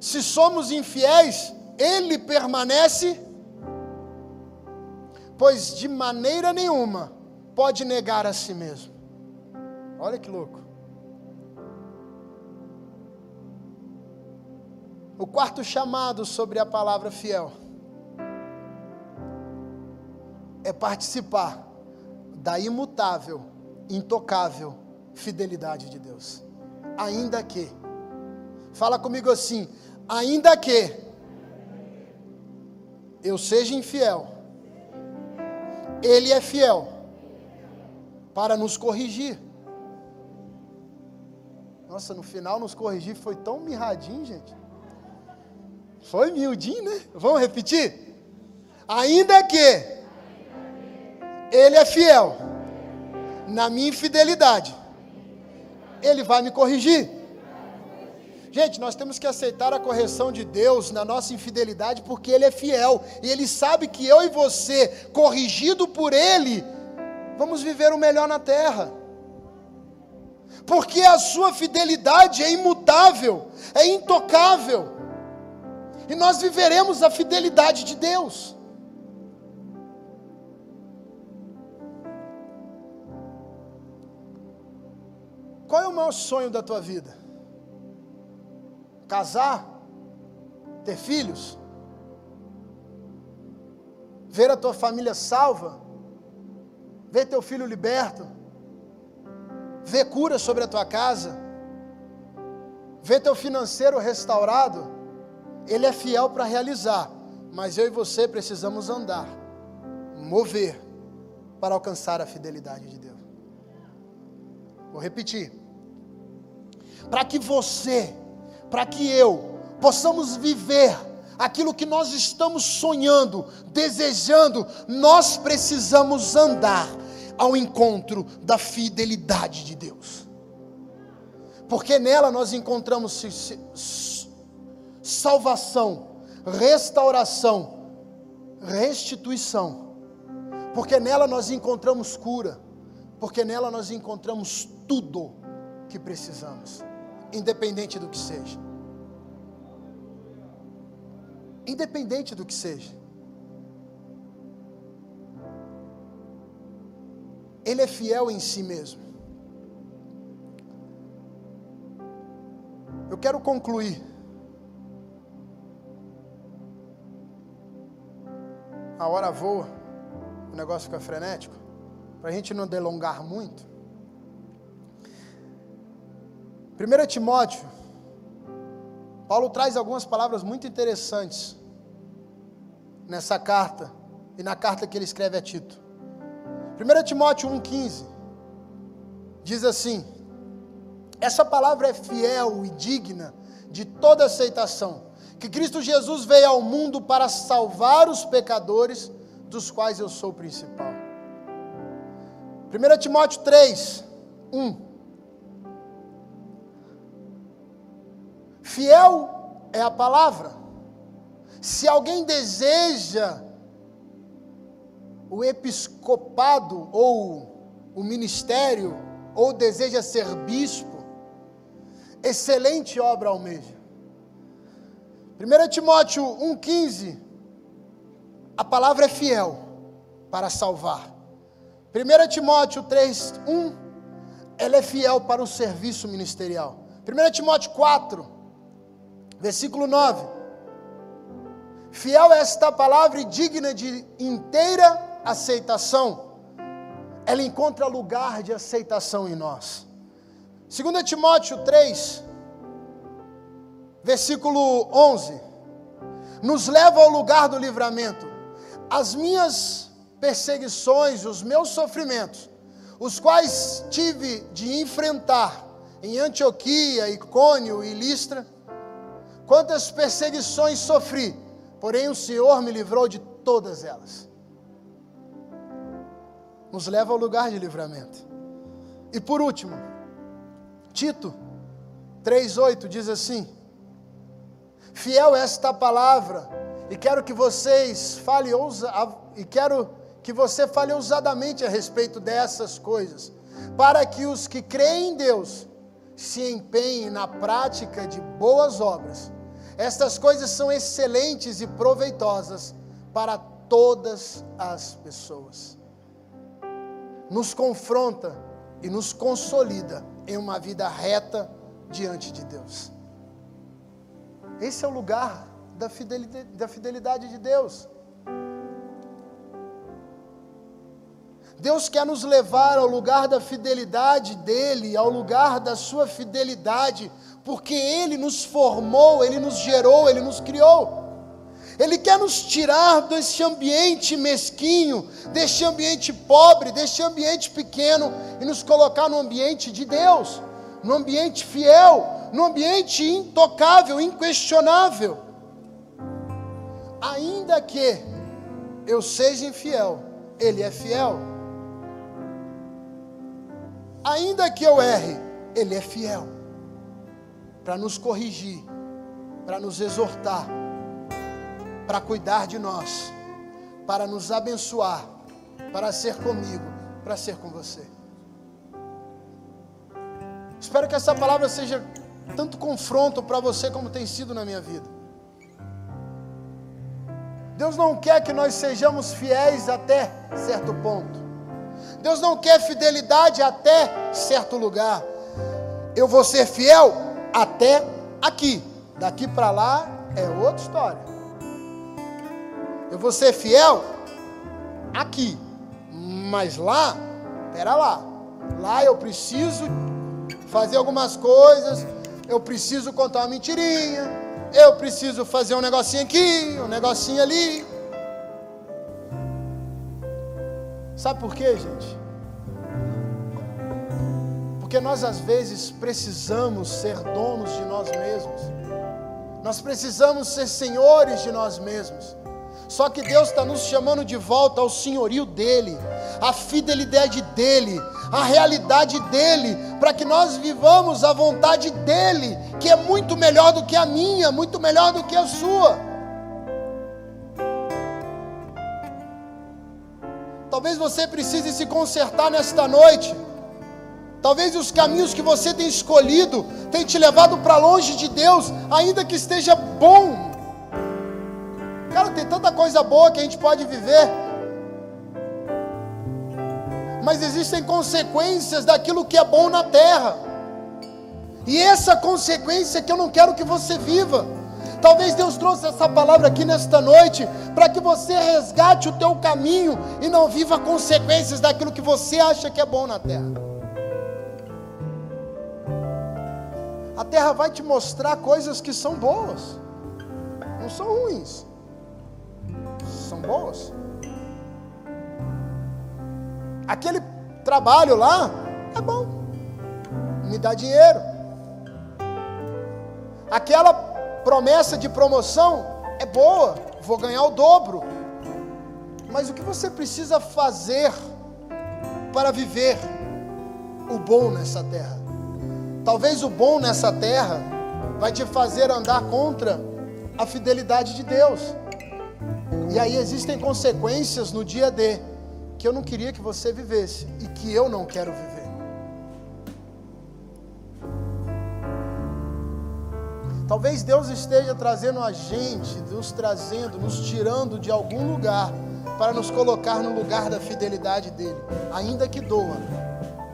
Se somos infiéis, ele permanece, pois de maneira nenhuma pode negar a si mesmo. Olha que louco. O quarto chamado sobre a palavra fiel é participar da imutável intocável fidelidade de Deus. Ainda que, fala comigo assim, ainda que eu seja infiel, Ele é fiel para nos corrigir. Nossa, no final nos corrigir foi tão mirradinho, gente. Foi miudinho, né? Vamos repetir? Ainda que Ele é fiel na minha infidelidade, Ele vai me corrigir. Gente, nós temos que aceitar a correção de Deus na nossa infidelidade, porque Ele é fiel e Ele sabe que eu e você, corrigido por Ele, vamos viver o melhor na terra. Porque a sua fidelidade é imutável, é intocável, e nós viveremos a fidelidade de Deus. O maior sonho da tua vida? Casar? Ter filhos? Ver a tua família salva? Ver teu filho liberto? Ver cura sobre a tua casa? Ver teu financeiro restaurado? Ele é fiel para realizar, mas eu e você precisamos andar, mover para alcançar a fidelidade de Deus. Vou repetir. Para que você, para que eu possamos viver aquilo que nós estamos sonhando, desejando, nós precisamos andar ao encontro da fidelidade de Deus. Porque nela nós encontramos salvação, restauração, restituição. Porque nela nós encontramos cura, porque nela nós encontramos tudo que precisamos, independente do que seja. Independente do que seja. Ele é fiel em si mesmo. Eu quero concluir. A hora voa, o negócio fica frenético. Para a gente não delongar muito. 1 Timóteo, Paulo traz algumas palavras muito interessantes nessa carta e na carta que ele escreve a Tito. 1 Timóteo 1,15 diz assim: essa palavra é fiel e digna de toda aceitação, que Cristo Jesus veio ao mundo para salvar os pecadores, dos quais eu sou o principal. 1 Timóteo 3, 1 Fiel é a palavra. Se alguém deseja o episcopado ou o ministério, ou deseja ser bispo, excelente obra almeja. 1 Timóteo 1,15, a palavra é fiel para salvar. 1 Timóteo 3,1, ela é fiel para o serviço ministerial. 1 Timóteo 4, Versículo 9. Fiel é esta palavra e digna de inteira aceitação. Ela encontra lugar de aceitação em nós. 2 Timóteo 3, versículo 11. Nos leva ao lugar do livramento. As minhas perseguições, os meus sofrimentos, os quais tive de enfrentar em Antioquia, Icônio e Listra, Quantas perseguições sofri, porém o Senhor me livrou de todas elas. Nos leva ao lugar de livramento. E por último, Tito 3:8 diz assim: Fiel esta palavra, e quero que vocês falem ousa, e quero que você fale ousadamente a respeito dessas coisas, para que os que creem em Deus se empenhem na prática de boas obras. Estas coisas são excelentes e proveitosas para todas as pessoas. Nos confronta e nos consolida em uma vida reta diante de Deus. Esse é o lugar da fidelidade, da fidelidade de Deus. Deus quer nos levar ao lugar da fidelidade dEle, ao lugar da Sua fidelidade, porque Ele nos formou, Ele nos gerou, Ele nos criou. Ele quer nos tirar desse ambiente mesquinho, desse ambiente pobre, desse ambiente pequeno e nos colocar no ambiente de Deus, no ambiente fiel, no ambiente intocável, inquestionável. Ainda que eu seja infiel, Ele é fiel. Ainda que eu erre, Ele é fiel para nos corrigir, para nos exortar, para cuidar de nós, para nos abençoar, para ser comigo, para ser com você. Espero que essa palavra seja tanto confronto para você como tem sido na minha vida. Deus não quer que nós sejamos fiéis até certo ponto. Deus não quer fidelidade até certo lugar. eu vou ser fiel até aqui. Daqui para lá é outra história. Eu vou ser fiel aqui. Mas lá, pera lá. Lá eu preciso fazer algumas coisas, eu preciso contar uma mentirinha, eu preciso fazer um negocinho aqui, um negocinho ali. Sabe por quê, gente? Porque nós às vezes precisamos ser donos de nós mesmos. Nós precisamos ser senhores de nós mesmos. Só que Deus está nos chamando de volta ao senhorio dEle, à fidelidade dEle, à realidade dEle, para que nós vivamos a vontade dEle, que é muito melhor do que a minha, muito melhor do que a sua. Talvez você precise se consertar nesta noite. Talvez os caminhos que você tem escolhido tenham te levado para longe de Deus, ainda que esteja bom. Cara, tem tanta coisa boa que a gente pode viver. Mas existem consequências daquilo que é bom na terra. E essa consequência que eu não quero que você viva. Talvez Deus trouxe essa palavra aqui nesta noite para que você resgate o teu caminho e não viva consequências daquilo que você acha que é bom na terra. A terra vai te mostrar coisas que são boas, não são ruins, são boas. Aquele trabalho lá é bom, me dá dinheiro. Aquela promessa de promoção é boa, vou ganhar o dobro. Mas o que você precisa fazer para viver o bom nessa terra? Talvez o bom nessa terra vai te fazer andar contra a fidelidade de Deus. E aí existem consequências no dia D que eu não queria que você vivesse e que eu não quero viver. Talvez Deus esteja trazendo a gente, nos trazendo, nos tirando de algum lugar para nos colocar no lugar da fidelidade dele. Ainda que doa,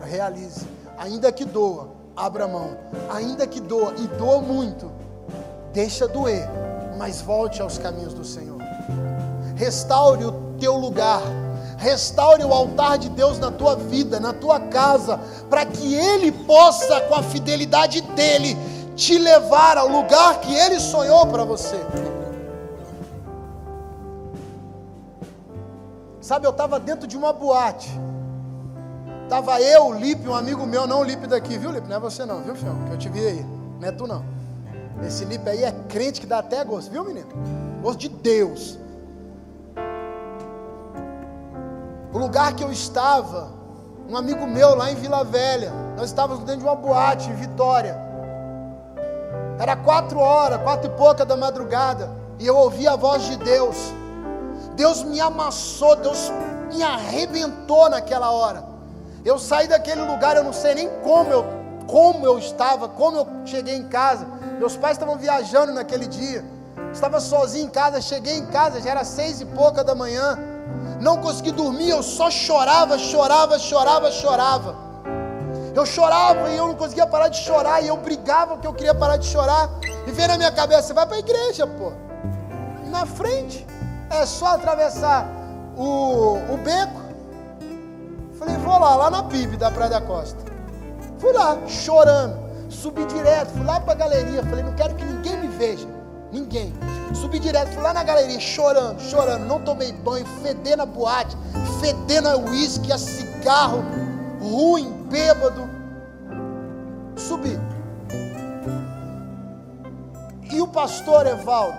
realize. Ainda que doa, abra mão. Ainda que doa, e doa muito, deixa doer, mas volte aos caminhos do Senhor. Restaure o teu lugar. Restaure o altar de Deus na tua vida, na tua casa, para que Ele possa, com a fidelidade dEle, te levar ao lugar que Ele sonhou para você. Sabe, eu estava dentro de uma boate. Tava eu, o Lipe, um amigo meu, não o Lipe daqui, viu, Lipe? Não é você não, viu, filho? Que eu te vi aí. Não é tu não. Esse Lipe aí é crente que dá até gosto, viu, menino? Gosto de Deus. O lugar que eu estava, um amigo meu lá em Vila Velha, nós estávamos dentro de uma boate em Vitória. Era quatro horas, quatro e pouca da madrugada, e eu ouvi a voz de Deus. Deus me amassou, Deus me arrebentou naquela hora. Eu saí daquele lugar, eu não sei nem como eu, como eu estava, como eu cheguei em casa. Meus pais estavam viajando naquele dia. Estava sozinho em casa, cheguei em casa, já era seis e pouca da manhã. Não consegui dormir, eu só chorava, chorava, chorava, chorava. Eu chorava e eu não conseguia parar de chorar, e eu brigava que eu queria parar de chorar. E veio na minha cabeça, vai para a igreja, pô. Na frente, é só atravessar o, o beco Vou lá, na PIB da Praia da Costa. Fui lá, chorando. Subi direto, fui lá para a galeria. Falei, não quero que ninguém me veja. Ninguém. Subi direto, fui lá na galeria, chorando, chorando. Não tomei banho, fedendo a boate, fedendo a uísque, a cigarro, ruim, bêbado. Subi. E o pastor Evaldo,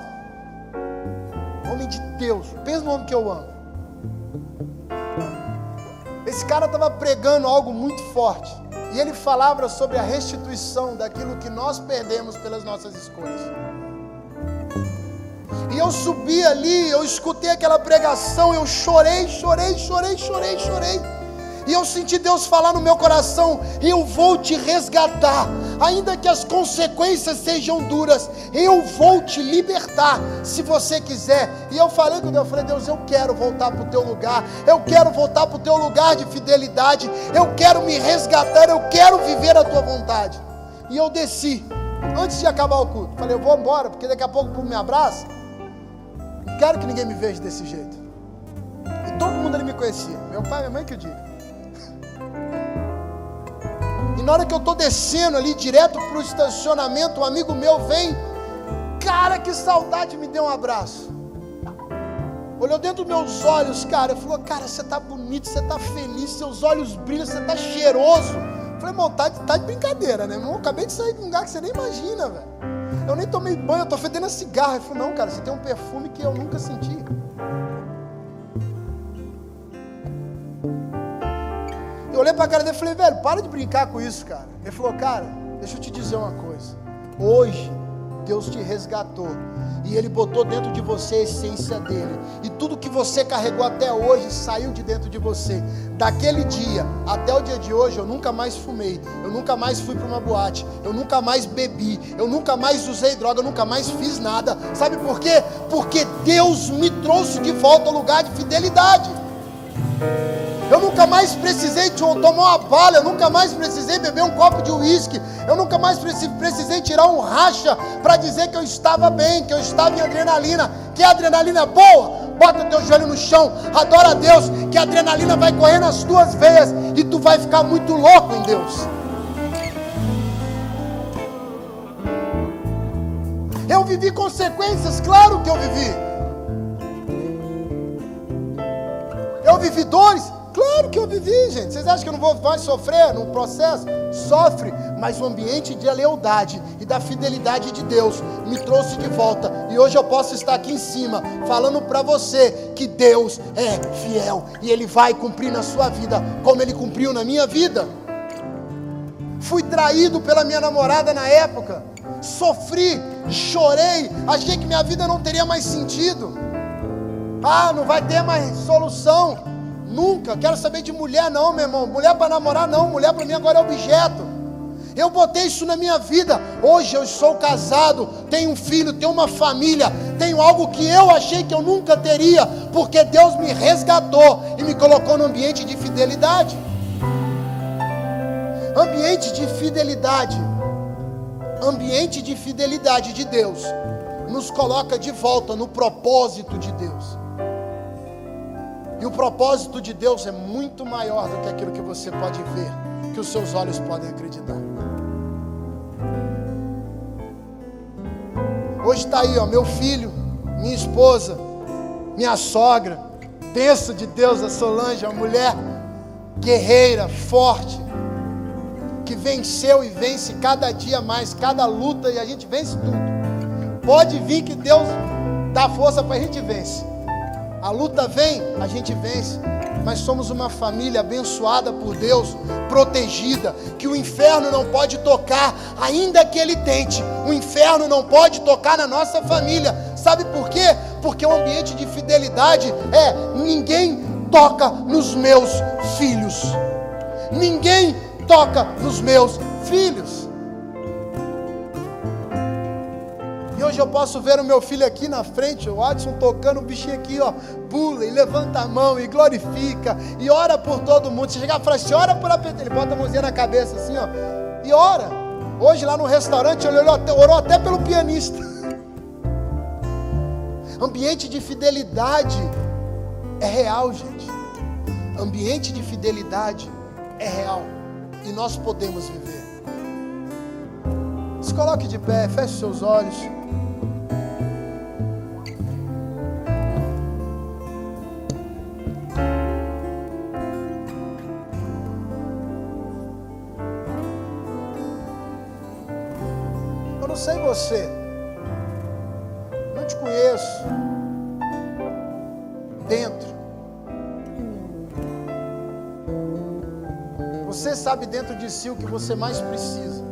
homem de Deus, pensa no homem que eu amo. Esse cara estava pregando algo muito forte. E ele falava sobre a restituição daquilo que nós perdemos pelas nossas escolhas. E eu subi ali, eu escutei aquela pregação, eu chorei, chorei, chorei, chorei, chorei. E eu senti Deus falar no meu coração: eu vou te resgatar, ainda que as consequências sejam duras, eu vou te libertar, se você quiser. E eu falei com Deus: eu falei, Deus, eu quero voltar para o teu lugar, eu quero voltar para o teu lugar de fidelidade, eu quero me resgatar, eu quero viver a tua vontade. E eu desci, antes de acabar o culto. Falei, eu vou embora, porque daqui a pouco o me abraça. Não quero que ninguém me veja desse jeito. E todo mundo ali me conhecia. Meu pai minha mãe que eu digo. E na hora que eu estou descendo ali, direto para o estacionamento, um amigo meu vem. Cara, que saudade, me deu um abraço. Olhou dentro dos meus olhos, cara. Falou, cara, você está bonito, você está feliz, seus olhos brilham, você está cheiroso. Falei, irmão, tá, tá de brincadeira, né? Irmão, acabei de sair de um lugar que você nem imagina, velho. Eu nem tomei banho, eu tô fedendo a cigarro. Ele falou, não, cara, você tem um perfume que eu nunca senti. Eu olhei pra cara dele e falei, velho, para de brincar com isso, cara. Ele falou, cara, deixa eu te dizer uma coisa. Hoje, Deus te resgatou. E Ele botou dentro de você a essência dele. E tudo que você carregou até hoje saiu de dentro de você. Daquele dia até o dia de hoje, eu nunca mais fumei. Eu nunca mais fui para uma boate. Eu nunca mais bebi. Eu nunca mais usei droga. Eu nunca mais fiz nada. Sabe por quê? Porque Deus me trouxe de volta ao lugar de fidelidade. Eu nunca mais precisei tomar uma bala, eu nunca mais precisei beber um copo de uísque, eu nunca mais precisei tirar um racha para dizer que eu estava bem, que eu estava em adrenalina. Que adrenalina boa? Bota teu joelho no chão, adora a Deus, que a adrenalina vai correr nas tuas veias e tu vai ficar muito louco em Deus. Eu vivi consequências, claro que eu vivi. Eu vivi dores, Claro que eu vivi, gente. Vocês acham que eu não vou mais sofrer no processo? Sofre, mas o ambiente de lealdade e da fidelidade de Deus me trouxe de volta. E hoje eu posso estar aqui em cima falando para você que Deus é fiel e Ele vai cumprir na sua vida como Ele cumpriu na minha vida. Fui traído pela minha namorada na época. Sofri, chorei, achei que minha vida não teria mais sentido. Ah, não vai ter mais solução. Nunca. Quero saber de mulher, não, meu irmão. Mulher para namorar, não. Mulher para mim agora é objeto. Eu botei isso na minha vida. Hoje eu sou casado, tenho um filho, tenho uma família, tenho algo que eu achei que eu nunca teria, porque Deus me resgatou e me colocou no ambiente de fidelidade. Ambiente de fidelidade. Ambiente de fidelidade de Deus nos coloca de volta no propósito de Deus. E o propósito de Deus é muito maior do que aquilo que você pode ver, que os seus olhos podem acreditar. Hoje está aí, ó, meu filho, minha esposa, minha sogra, penso de Deus, a Solange, uma mulher guerreira, forte, que venceu e vence cada dia mais, cada luta, e a gente vence tudo. Pode vir que Deus dá força para a gente vencer. A luta vem, a gente vence. Mas somos uma família abençoada por Deus, protegida, que o inferno não pode tocar, ainda que ele tente. O inferno não pode tocar na nossa família. Sabe por quê? Porque o ambiente de fidelidade é ninguém toca nos meus filhos. Ninguém toca nos meus filhos. Hoje eu posso ver o meu filho aqui na frente, o Adson tocando o bichinho aqui, ó, pula e levanta a mão e glorifica e ora por todo mundo. Se chegar e falar assim, ora por apetite, ele bota a mãozinha na cabeça assim, ó, e ora. Hoje lá no restaurante ele orou até, orou até pelo pianista. Ambiente de fidelidade é real, gente. Ambiente de fidelidade é real e nós podemos viver. Se coloque de pé, feche seus olhos. Você, não te conheço. Dentro. Você sabe dentro de si o que você mais precisa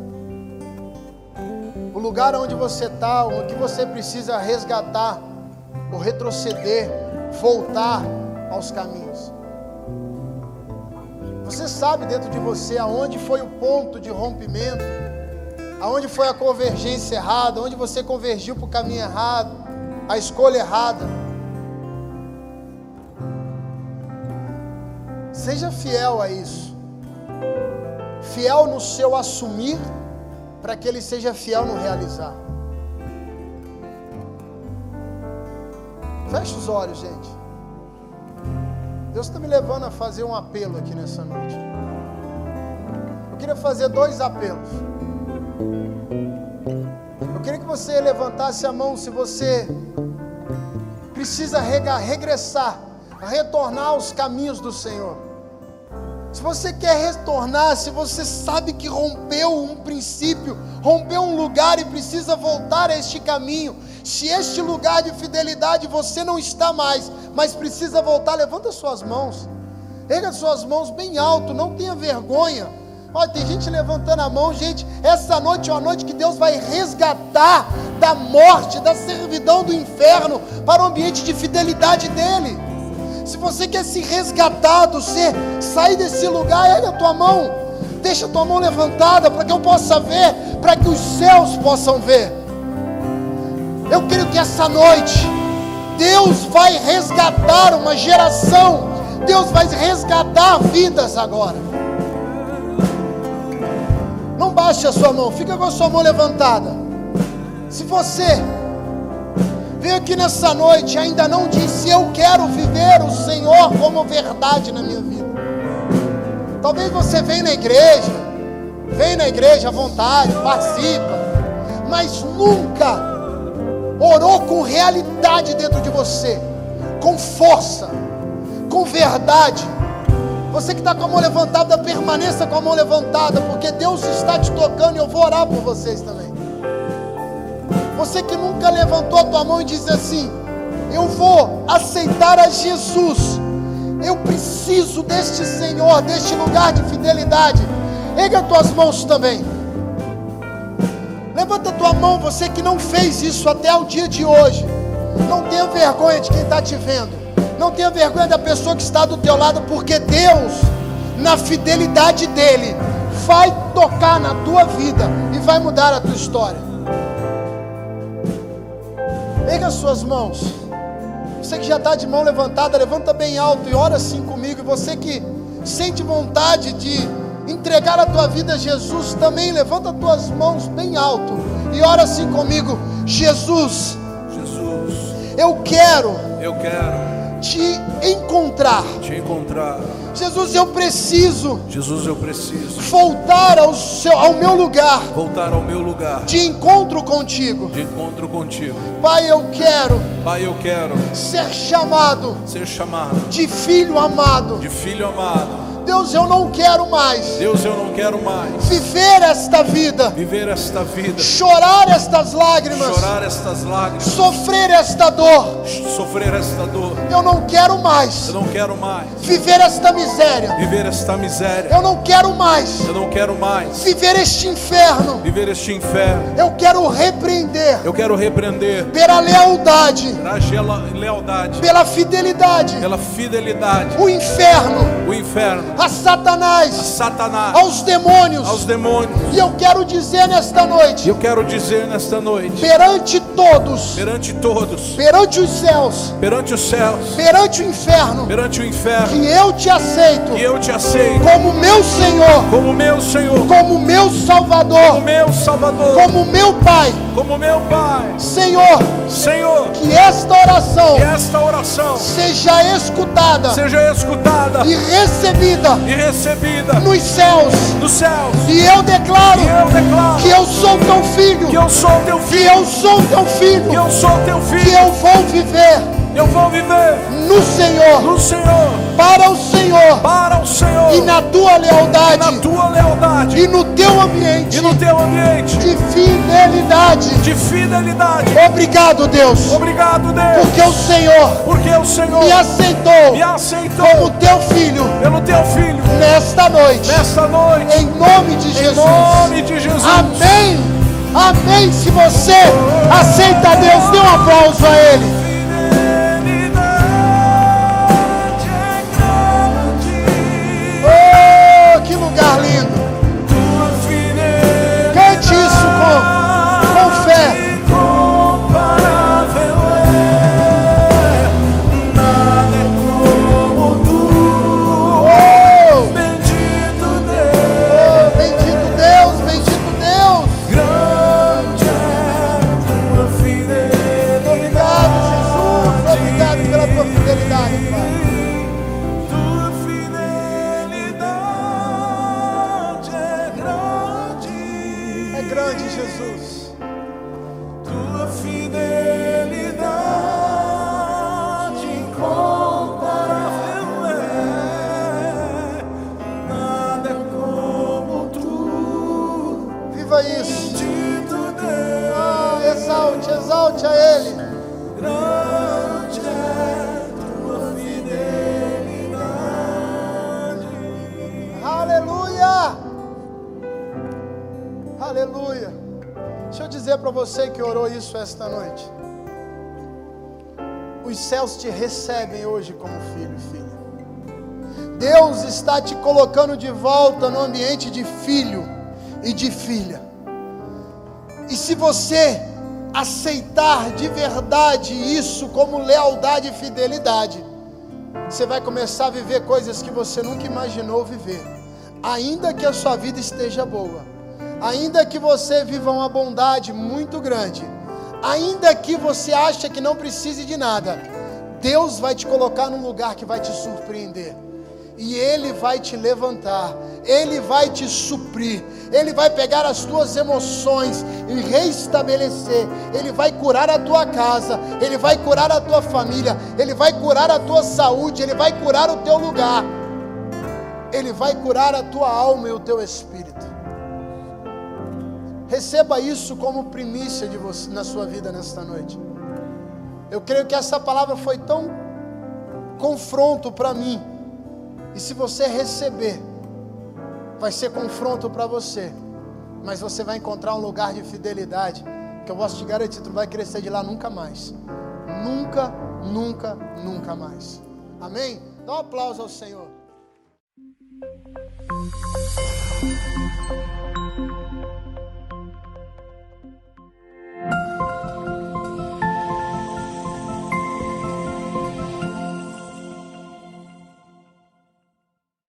lugar onde você está, o que você precisa resgatar, ou retroceder, voltar aos caminhos. Você sabe dentro de você aonde foi o ponto de rompimento, aonde foi a convergência errada, onde você convergiu para o caminho errado, a escolha errada. Seja fiel a isso, fiel no seu assumir para que ele seja fiel no realizar. Feche os olhos, gente. Deus está me levando a fazer um apelo aqui nessa noite. Eu queria fazer dois apelos. Eu queria que você levantasse a mão se você precisa regressar, retornar aos caminhos do Senhor. Se você quer retornar, se você sabe que rompeu um princípio, rompeu um lugar e precisa voltar a este caminho, se este lugar de fidelidade você não está mais, mas precisa voltar, levanta suas mãos, erga suas mãos bem alto, não tenha vergonha. Olha, tem gente levantando a mão, gente. Essa noite é uma noite que Deus vai resgatar da morte, da servidão do inferno para o ambiente de fidelidade dEle. Se você quer se resgatar do ser, sair desse lugar, ergue a tua mão. Deixa a tua mão levantada para que eu possa ver, para que os céus possam ver. Eu creio que essa noite Deus vai resgatar uma geração. Deus vai resgatar vidas agora. Não baixe a sua mão, fica com a sua mão levantada. Se você veio aqui nessa noite ainda não disse: Eu quero viver o Senhor como verdade na minha vida. Talvez você venha na igreja, vem na igreja à vontade, participa, mas nunca orou com realidade dentro de você, com força, com verdade. Você que está com a mão levantada, permaneça com a mão levantada, porque Deus está te tocando e eu vou orar por vocês também. Você que nunca levantou a tua mão e disse assim: Eu vou aceitar a Jesus. Eu preciso deste Senhor, deste lugar de fidelidade. Erga as tuas mãos também. Levanta a tua mão, você que não fez isso até o dia de hoje. Não tenha vergonha de quem está te vendo. Não tenha vergonha da pessoa que está do teu lado, porque Deus, na fidelidade dEle, vai tocar na tua vida e vai mudar a tua história. Pega as suas mãos. Você que já está de mão levantada, levanta bem alto e ora assim comigo. E você que sente vontade de entregar a tua vida a Jesus, também levanta as tuas mãos bem alto e ora assim comigo. Jesus, Jesus, eu quero, eu quero te encontrar. Te encontrar. Jesus, eu preciso. Jesus, eu preciso voltar ao, seu, ao meu lugar. Voltar ao meu lugar. De encontro contigo. De encontro contigo. Pai, eu quero. Pai, eu quero ser chamado. Ser chamado de filho amado. De filho amado Deus, eu não quero mais. Deus, eu não quero mais viver esta vida. Viver esta vida. Chorar estas lágrimas. Chorar estas lágrimas. Sofrer esta dor. Sofrer esta dor. Eu não quero mais. Eu não quero mais viver esta miséria. Viver esta miséria. Eu não quero mais. Eu não quero mais viver este inferno. Viver este inferno. Eu quero repreender. Eu quero repreender pela lealdade. Pela lealdade. Pela fidelidade. Pela fidelidade. O inferno. O inferno a Satanás, a Satanás, aos demônios, aos demônios. E eu quero dizer nesta noite, eu quero dizer nesta noite, perante todos, perante todos, perante os céus, perante os céus, perante o inferno, perante o inferno, que eu te aceito, que eu te aceito, como meu Senhor, como meu Senhor, como meu Salvador, como meu Salvador, como meu Pai, como meu Pai, Senhor, Senhor, que esta oração, que esta oração seja escutada, seja escutada e recebida e recebida nos céus, nos céus. E eu declaro, e eu declaro que eu sou teu filho, que eu sou teu filho, que eu sou teu filho, que eu sou teu filho, que eu vou viver, eu vou viver no Senhor, no Senhor, para o Senhor, para o Senhor, e na tua lealdade, e na tua lealdade, e no teu ambiente, e no teu ambiente de fidelidade, de fidelidade. Obrigado, Deus. Obrigado, Deus. Porque o Senhor, porque o Senhor me aceitou, me aceitou como teu filho, pelo teu filho, nesta noite, nesta noite, em nome de Jesus. Em nome de Jesus. Amém. Amém. Se você aceita Deus, dê um aplauso a Ele. Receba isso. Ah, exalte, exalte a Ele. grande é tua fidelidade. Aleluia! Aleluia! Deixa eu dizer para você que orou isso esta noite. Os céus te recebem hoje como filho e filha. Deus está te colocando de volta no ambiente de filho e de filha. E se você aceitar de verdade isso como lealdade e fidelidade, você vai começar a viver coisas que você nunca imaginou viver. Ainda que a sua vida esteja boa, ainda que você viva uma bondade muito grande, ainda que você ache que não precise de nada, Deus vai te colocar num lugar que vai te surpreender. E Ele vai te levantar, Ele vai te suprir, Ele vai pegar as tuas emoções e reestabelecer, Ele vai curar a tua casa, Ele vai curar a tua família, Ele vai curar a tua saúde, Ele vai curar o teu lugar, Ele vai curar a tua alma e o teu espírito. Receba isso como primícia de você na sua vida nesta noite. Eu creio que essa palavra foi tão confronto para mim. E se você receber, vai ser confronto para você. Mas você vai encontrar um lugar de fidelidade que eu posso te garantir, tu não vai crescer de lá nunca mais. Nunca, nunca, nunca mais. Amém? Dá um aplauso ao Senhor.